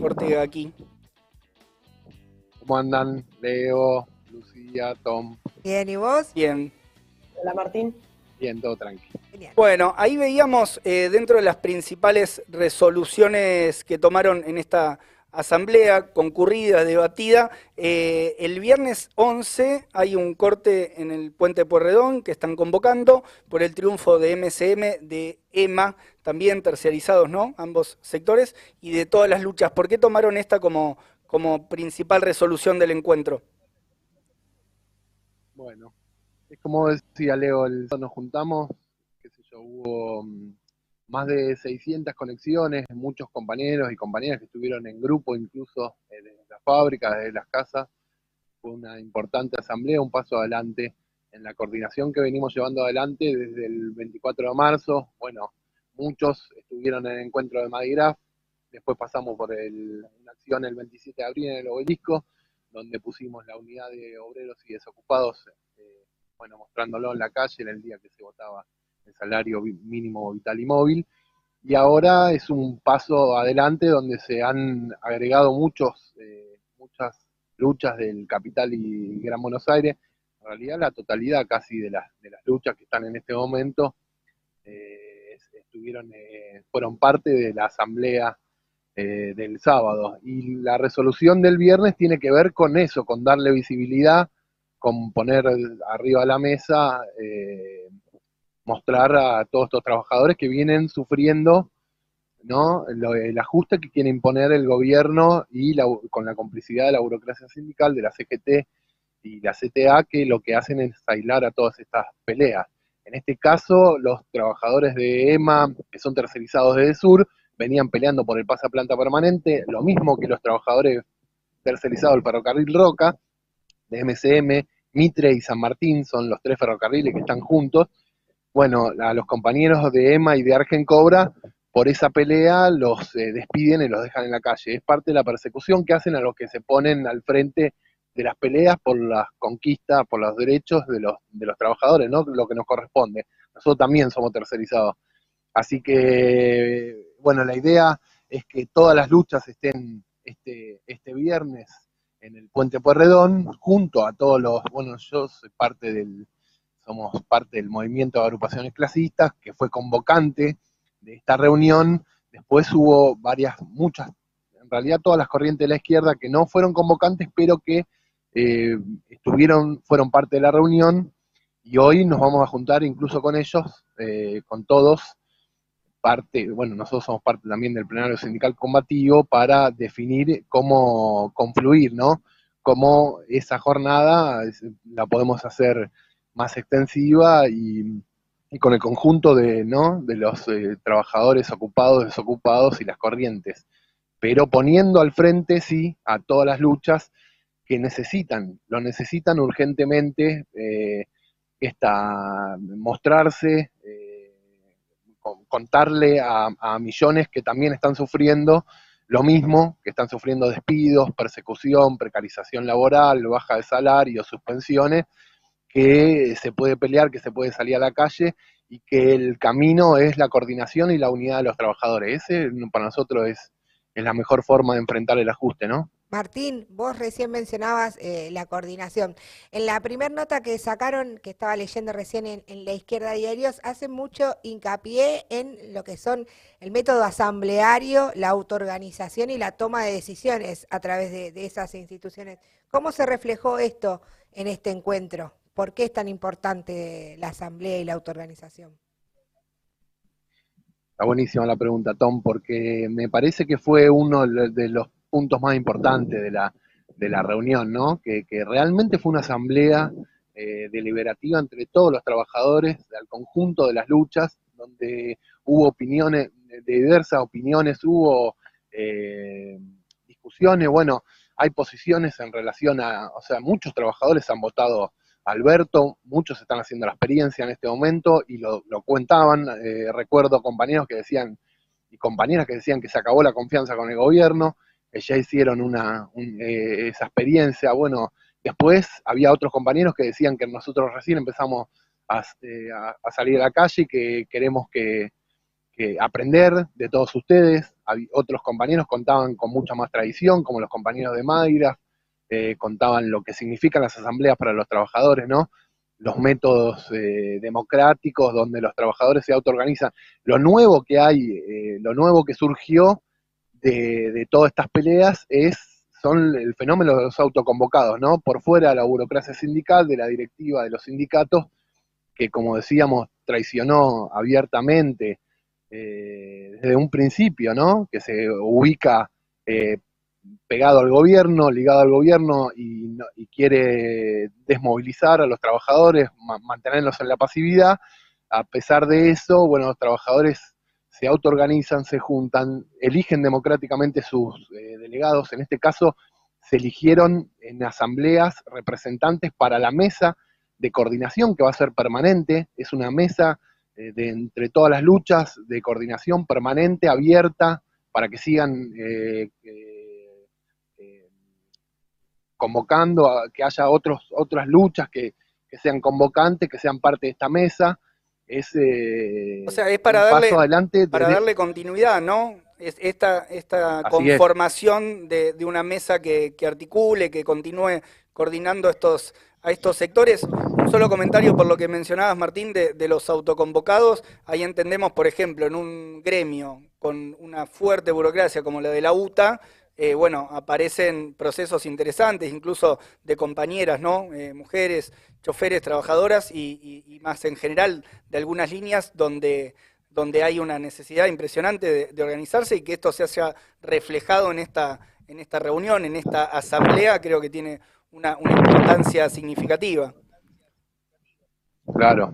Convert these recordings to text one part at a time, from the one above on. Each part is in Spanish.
Ortega aquí. ¿Cómo andan? Leo, Lucía, Tom. Bien, ¿y vos? Bien. Hola Martín. Bien, todo tranquilo. Genial. Bueno, ahí veíamos eh, dentro de las principales resoluciones que tomaron en esta asamblea concurrida, debatida, eh, el viernes 11 hay un corte en el puente Puerredón que están convocando por el triunfo de MCM, de EMA, también terciarizados, ¿no? Ambos sectores, y de todas las luchas. ¿Por qué tomaron esta como, como principal resolución del encuentro? Bueno, es como decía Leo, el- nos juntamos, qué sé yo, hubo mm, más de 600 conexiones, muchos compañeros y compañeras que estuvieron en grupo, incluso eh, desde las fábricas, desde las casas. Fue una importante asamblea, un paso adelante en la coordinación que venimos llevando adelante desde el 24 de marzo. Bueno, muchos estuvieron en el encuentro de Madigraf, después pasamos por el- una acción el 27 de abril en el obelisco, donde pusimos la unidad de obreros y desocupados, eh, bueno, mostrándolo en la calle en el día que se votaba el salario mínimo vital y móvil. Y ahora es un paso adelante donde se han agregado muchos, eh, muchas luchas del capital y Gran Buenos Aires. En realidad la totalidad casi de las, de las luchas que están en este momento eh, es- estuvieron, eh, fueron parte de la asamblea eh, del sábado. Y la resolución del viernes tiene que ver con eso, con darle visibilidad, con poner arriba de la mesa, mostrar a todos estos trabajadores que vienen sufriendo ¿no? Lo- el ajuste que quiere imponer el gobierno y la- con la complicidad de la burocracia sindical, de la CGT y la CTA, que lo que hacen es aislar a todas estas peleas. En este caso, los trabajadores de EMA, que son tercerizados desde Sur, venían peleando por el pasaplanta permanente, lo mismo que los trabajadores tercerizados del ferrocarril Roca, de MCM, Mitre y San Martín, son los tres ferrocarriles que están juntos. Bueno, a los compañeros de EMA y de Argen Cobra, por esa pelea los eh, despiden y los dejan en la calle. Es parte de la persecución que hacen a los que se ponen al frente de las peleas por las conquistas, por los derechos de los, de los trabajadores, ¿no? Lo que nos corresponde. Nosotros también somos tercerizados. Así que, bueno, la idea es que todas las luchas estén este, este viernes en el Puente Puerredón, junto a todos los, bueno, yo soy parte del, somos parte del movimiento de agrupaciones clasistas, que fue convocante de esta reunión. Después hubo varias, muchas, en realidad todas las corrientes de la izquierda que no fueron convocantes, pero que eh, estuvieron, fueron parte de la reunión y hoy nos vamos a juntar incluso con ellos, eh, con todos, parte, bueno, nosotros somos parte también del plenario sindical combativo para definir cómo confluir, ¿no? Cómo esa jornada es- la podemos hacer más extensiva y, con el conjunto de, ¿no? de los eh, trabajadores ocupados, desocupados y las corrientes, pero poniendo al frente, sí, a todas las luchas que necesitan, lo necesitan urgentemente, eh, mostrarse, eh, con- contarle a, a millones que también están sufriendo lo mismo, que están sufriendo despidos, persecución, precarización laboral, baja de salario, suspensiones, que se puede pelear, que se puede salir a la calle y que el camino es la coordinación y la unidad de los trabajadores. Ese para nosotros es, es la mejor forma de enfrentar el ajuste, ¿no? Martín, vos recién mencionabas eh, la coordinación. En la primera nota que sacaron, que estaba leyendo recién en, La Izquierda Diarios, hace mucho hincapié en lo que son el método asambleario, la autoorganización y la toma de decisiones a través de esas instituciones. ¿Cómo se reflejó esto en este encuentro? ¿Por qué es tan importante la asamblea y la autoorganización? Está buenísima la pregunta, Tom, porque me parece que fue uno de los puntos más importantes de la, de la reunión, ¿no? Que, realmente fue una asamblea eh, deliberativa entre todos los trabajadores, al conjunto de las luchas, donde hubo opiniones, de diversas opiniones, hubo eh, discusiones, bueno, hay posiciones en relación a, o sea, muchos trabajadores han votado Alberto, muchos están haciendo la experiencia en este momento y lo, cuentaban, eh, recuerdo compañeros que decían, y compañeras que decían que se acabó la confianza con el gobierno, que ya hicieron una, un, eh, esa experiencia, bueno, después había otros compañeros que decían que nosotros recién empezamos a, eh, a salir a la calle y que queremos que, aprender de todos ustedes. Otros compañeros contaban con mucha más tradición, como los compañeros de Mayra, eh, contaban lo que significan las asambleas para los trabajadores, ¿no? Los métodos eh, democráticos donde los trabajadores se autoorganizan. Lo nuevo que hay, eh, lo nuevo que surgió de, todas estas peleas es, son el fenómeno de los autoconvocados, ¿no? Por fuera la burocracia sindical, de la directiva de los sindicatos, que como decíamos, traicionó abiertamente desde un principio, ¿no? Que se ubica pegado al gobierno, ligado al gobierno y, quiere desmovilizar a los trabajadores, mantenerlos en la pasividad. A pesar de eso, bueno, los trabajadores se autoorganizan, se juntan, eligen democráticamente sus eh, delegados. En este caso, se eligieron en asambleas representantes para la mesa de coordinación que va a ser permanente. Es una mesa eh, de entre todas las luchas de coordinación permanente, abierta, para que sigan eh, convocando, a, que haya otros, otras luchas que, sean convocantes, que sean parte de esta mesa. Es, o sea, es para, darle, adelante para darle continuidad, ¿no? Es esta esta conformación de, de, una mesa que, que articule, que continúe coordinando estos, a estos sectores. Un solo comentario por lo que mencionabas, Martín, de, los autoconvocados. Ahí entendemos, por ejemplo, en un gremio con una fuerte burocracia como la de la UTA, eh, bueno, aparecen procesos interesantes, incluso de compañeras, ¿no? Eh, mujeres, choferes, trabajadoras y, más en general de algunas líneas donde, donde hay una necesidad impresionante de, organizarse y que esto se haya reflejado en esta, en esta reunión, en esta asamblea, creo que tiene una, importancia significativa. Claro.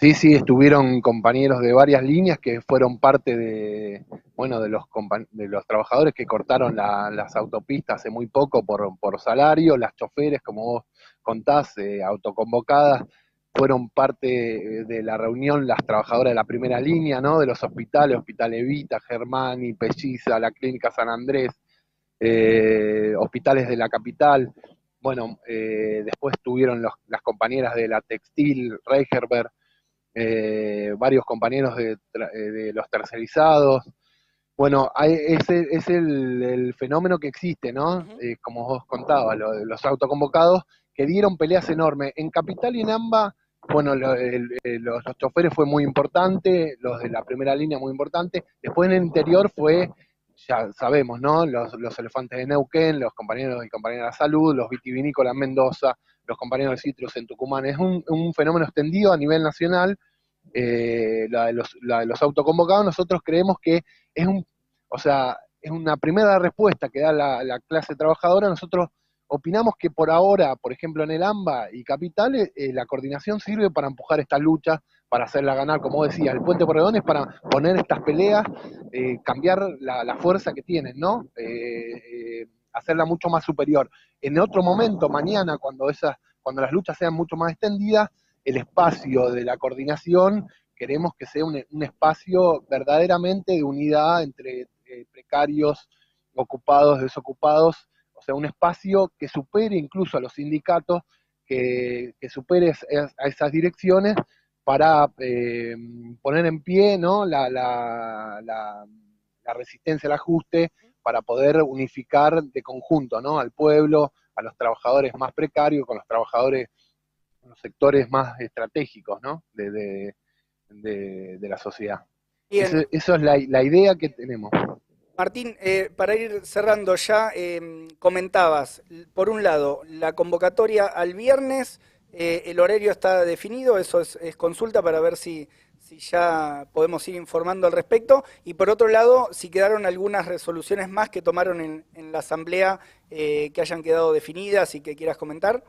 Sí, sí, estuvieron compañeros de varias líneas que fueron parte de, bueno, de los, de los trabajadores que cortaron las autopistas hace muy poco por, salario, las choferes, como vos contás, eh, autoconvocadas, fueron parte de la reunión las trabajadoras de la primera línea, ¿no? De los hospitales, Hospital Evita, Germani, Pelliza, la Clínica San Andrés, eh, hospitales de la capital, bueno, eh, después tuvieron las compañeras de la Textil, Reicherberg, eh, varios compañeros de, eh, los tercerizados. Bueno, ese es el, fenómeno que existe, ¿no? como vos contabas, los autoconvocados que dieron peleas enormes. En Capital y en AMBA, bueno, los, los choferes fue muy importante, los de la primera línea muy importante. Después en el interior fue ya sabemos, ¿no? Los, elefantes de Neuquén, los compañeros y compañeras de salud, los vitivinícolas en Mendoza, los compañeros de citrus en Tucumán. Es un, fenómeno extendido a nivel nacional. Eh, la, de los, la autoconvocados, nosotros creemos que es un, o sea, es una primera respuesta que da la, la clase trabajadora. Nosotros opinamos que por ahora, por ejemplo, en el AMBA y Capital, eh, la coordinación sirve para empujar esta lucha, para hacerla ganar, como decía, el puente por es para poner estas peleas, eh, cambiar la, fuerza que tienen, ¿no? Hacerla mucho más superior. En otro momento, mañana, cuando, esas, cuando las luchas sean mucho más extendidas, el espacio de la coordinación queremos que sea un, espacio verdaderamente de unidad entre precarios, ocupados, desocupados, o sea, un espacio que supere incluso a los sindicatos, que, supere a esas direcciones para eh, poner en pie ¿no? la, la, la, resistencia al ajuste, para poder unificar de conjunto ¿no? al pueblo, a los trabajadores más precarios, con los trabajadores, los sectores más estratégicos ¿no? de, de, la sociedad. Eso, eso, es la, la idea que tenemos. Martín, eh, para ir cerrando ya, em, comentabas, por un lado, la convocatoria al viernes, eh, el horario está definido, eso es, consulta para ver si, si, ya podemos ir informando al respecto, y por otro lado, si quedaron algunas resoluciones más que tomaron en, la Asamblea eh, que hayan quedado definidas y que quieras comentar.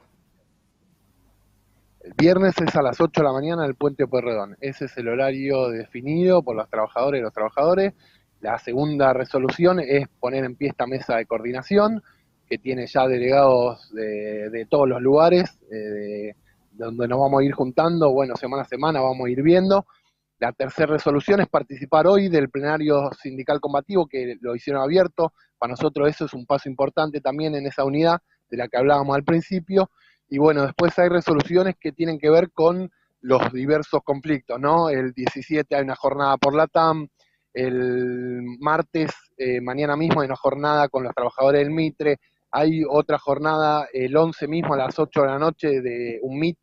El viernes es a las 8 de la mañana el Puente Pueyrredón. Ese es el horario definido por los trabajadores y los trabajadores. La segunda resolución es poner en pie esta mesa de coordinación, que tiene ya delegados de, todos los lugares, eh, donde nos vamos a ir juntando, bueno, semana a semana vamos a ir viendo. La tercera resolución es participar hoy del plenario sindical combativo, que lo hicieron abierto. Para nosotros eso es un paso importante también en esa unidad de la que hablábamos al principio. Y bueno, después hay resoluciones que tienen que ver con los diversos conflictos, ¿no? El 17 hay una jornada por la TAM, El martes, eh, mañana mismo, hay una jornada con los trabajadores del Mitre. Hay otra jornada el 11 mismo a las 8 de la noche de un MIT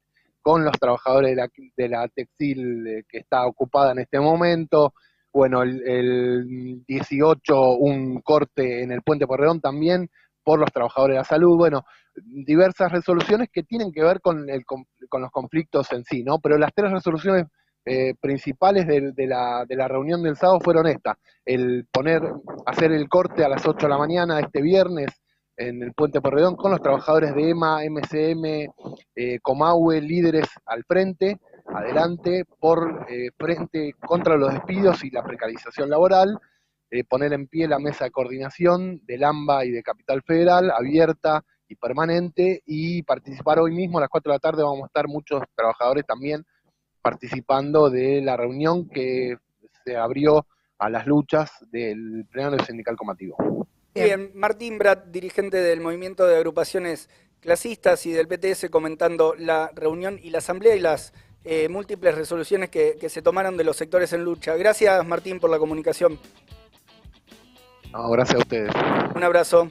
con los trabajadores de la, de la textil eh, que está ocupada en este momento. Bueno, el, el 18 un corte en el puente Porredón también por los trabajadores de la salud. Bueno, diversas resoluciones que tienen que ver con, el, con, los conflictos en sí, ¿no? Pero las tres resoluciones eh, principales de, la, de, la, reunión del sábado fueron estas, el poner, hacer el corte a las 8 de la mañana este viernes en el Puente Porredón con los trabajadores de EMA, MCM, eh, líderes al frente, adelante, por eh, frente contra los despidos y la precarización laboral, eh, poner en pie la mesa de coordinación del AMBA y de Capital Federal, abierta y permanente, y participar hoy mismo a las 4 de la tarde vamos a estar muchos trabajadores también participando de la reunión que se abrió a las luchas del plenario sindical comativo. Bien, Martín Brat, dirigente del movimiento de agrupaciones clasistas y del PTS, comentando la reunión y la asamblea y las eh, múltiples resoluciones que, que, se tomaron de los sectores en lucha. Gracias, Martín, por la comunicación. No, gracias a ustedes. Un abrazo.